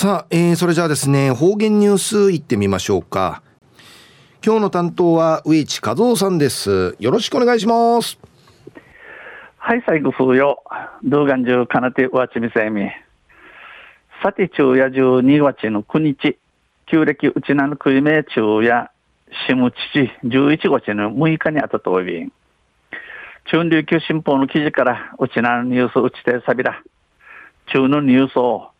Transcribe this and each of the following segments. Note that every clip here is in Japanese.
さあ、えー、それじゃあですね、方言ニュースいってみましょうか。今日の担当は上地和夫さんです。よろしくお願いします。はい、最後風よ。動画中かなてわちみせみ。さて、昼夜12月の9日、旧暦うちなのくいめ昼夜、しむちち11月の6日にあたとおびん。中琉球新報の記事から、うちなのニュースうちてさびら。中のニュースを、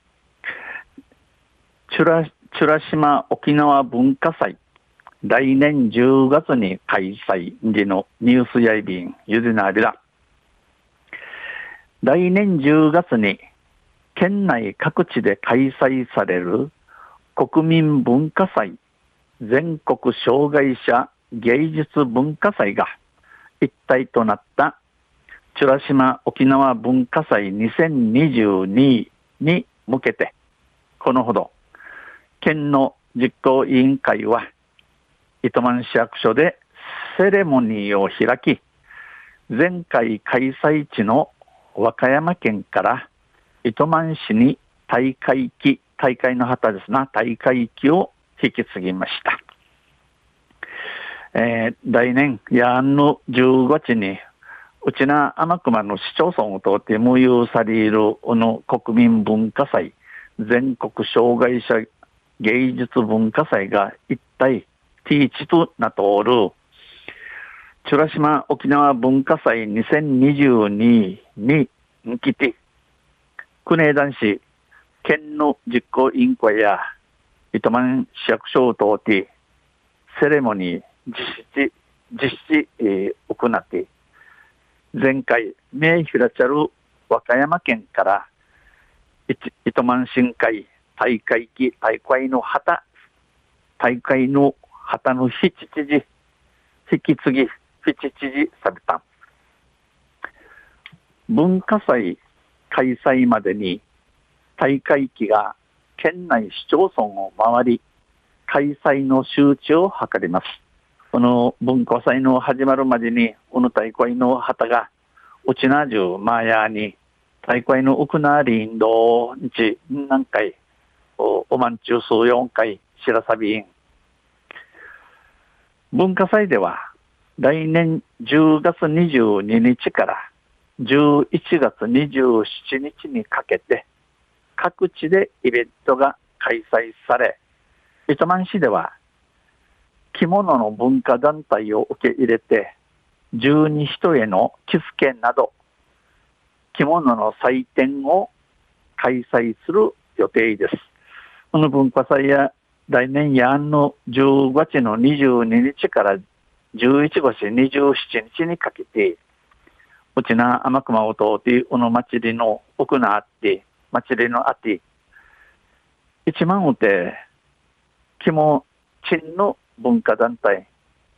チュラ、チュラ島沖縄文化祭。来年10月に開催時のニュースやいびん、ゆでなびら。来年10月に県内各地で開催される国民文化祭全国障害者芸術文化祭が一体となった美ら島沖縄文化祭2022に向けてこのほど県の実行委員会は糸満市役所でセレモニーを開き、前回開催地の和歌山県から糸満市に大会旗、大会の旗ですな、大会旗を引き継ぎました。えー、来年、やんの10月に、うちな天熊の市町村を通って無有されるの国民文化祭、全国障害者芸術文化祭が一体ティーチとなっておる、チュラ島沖縄文化祭2022に来て、国枝男子県の実行委員会や糸満市役所を通って、セレモニー実施、実施、えー、行って、前回、名ひらちゃる和歌山県から糸満新会大会期大会の旗、大会の旗の七時、引き継ぎ、七時された。文化祭開催までに大会期が県内市町村を回り、開催の周知を図ります。この文化祭の始まるまでに、この大会の旗が、うちなじゅうマーヤーに、大会の奥なりんど日何回、おおまんちゅう数四回、しらさびん、文化祭では来年10月22日から11月27日にかけて各地でイベントが開催され、糸満市では着物の文化団体を受け入れて十二人への着付けなど着物の祭典を開催する予定です。この文化祭や来年やんの10月の22日から11月27日にかけて、うちな天熊を通って、この祭りの奥なあって、祭りのあって、一万うて、肝、鎮の文化団体、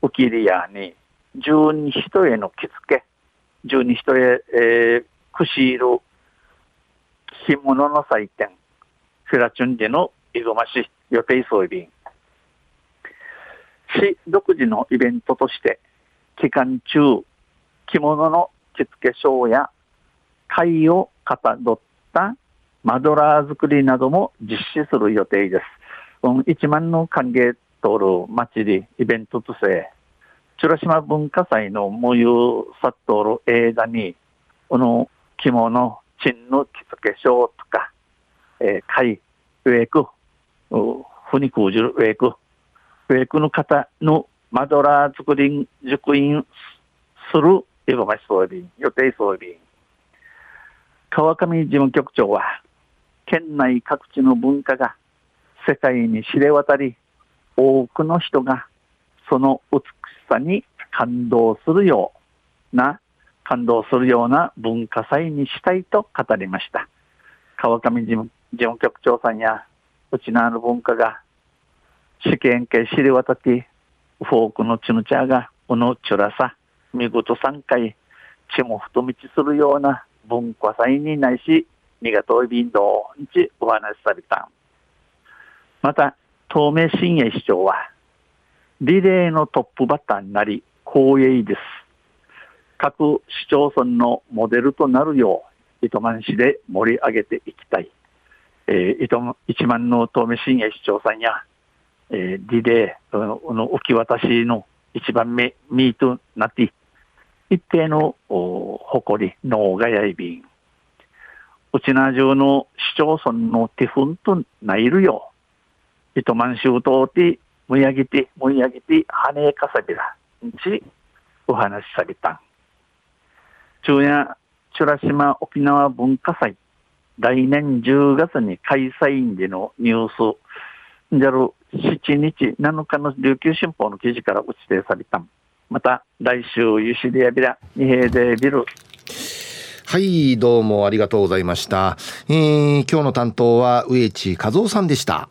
ウキリアに、十二人への着付け、十二人へ、えー、くしいる、着物の祭典、フラチュンジのいごまし、予定装備市独自のイベントとして期間中着物の着付けショーや貝をかたどったマドラー作りなども実施する予定です。うん1万の歓迎通る祭りイベントとして美ら島文化祭の無有殺到る間にこの着物、陳の着付けショーとか、えー、貝、植木、ふにくうじるウェイク、ウェイクの方のマドラー作り、熟印するエゴマシ装備、予定装備。川上事務局長は、県内各地の文化が世界に知れ渡り、多くの人がその美しさに感動するような、感動するような文化祭にしたいと語りました。川上事務事務局長さんやうちのある文化が、試験系知り渡って、フォークのチヌチャーが、うのちゅらさ、見事3回、血も太道するような文化祭にないし、にが遠い便道にちお話しされた。また、東名新栄市長は、リレーのトップバッターになり、光栄です。各市町村のモデルとなるよう、糸満市で盛り上げていきたい。えー、一万の東名新栄市長さんや、えー、リレーの受け渡しの一番目、ミートなって、一定の誇り、脳がやいびん。うちな中の市町村のティフンとないるよ。糸満州とて、むやぎて、むやぎて、はねかさびら。んち、お話しされたん。中夜、美ら島沖縄文化祭、来年10月に開催員でのニュース、じゃる7日7日の琉球新報の記事から打ち定された。また来週ゆしりやびら二平でビル。はいどうもありがとうございました、えー、今日の担当は植地和夫さんでした。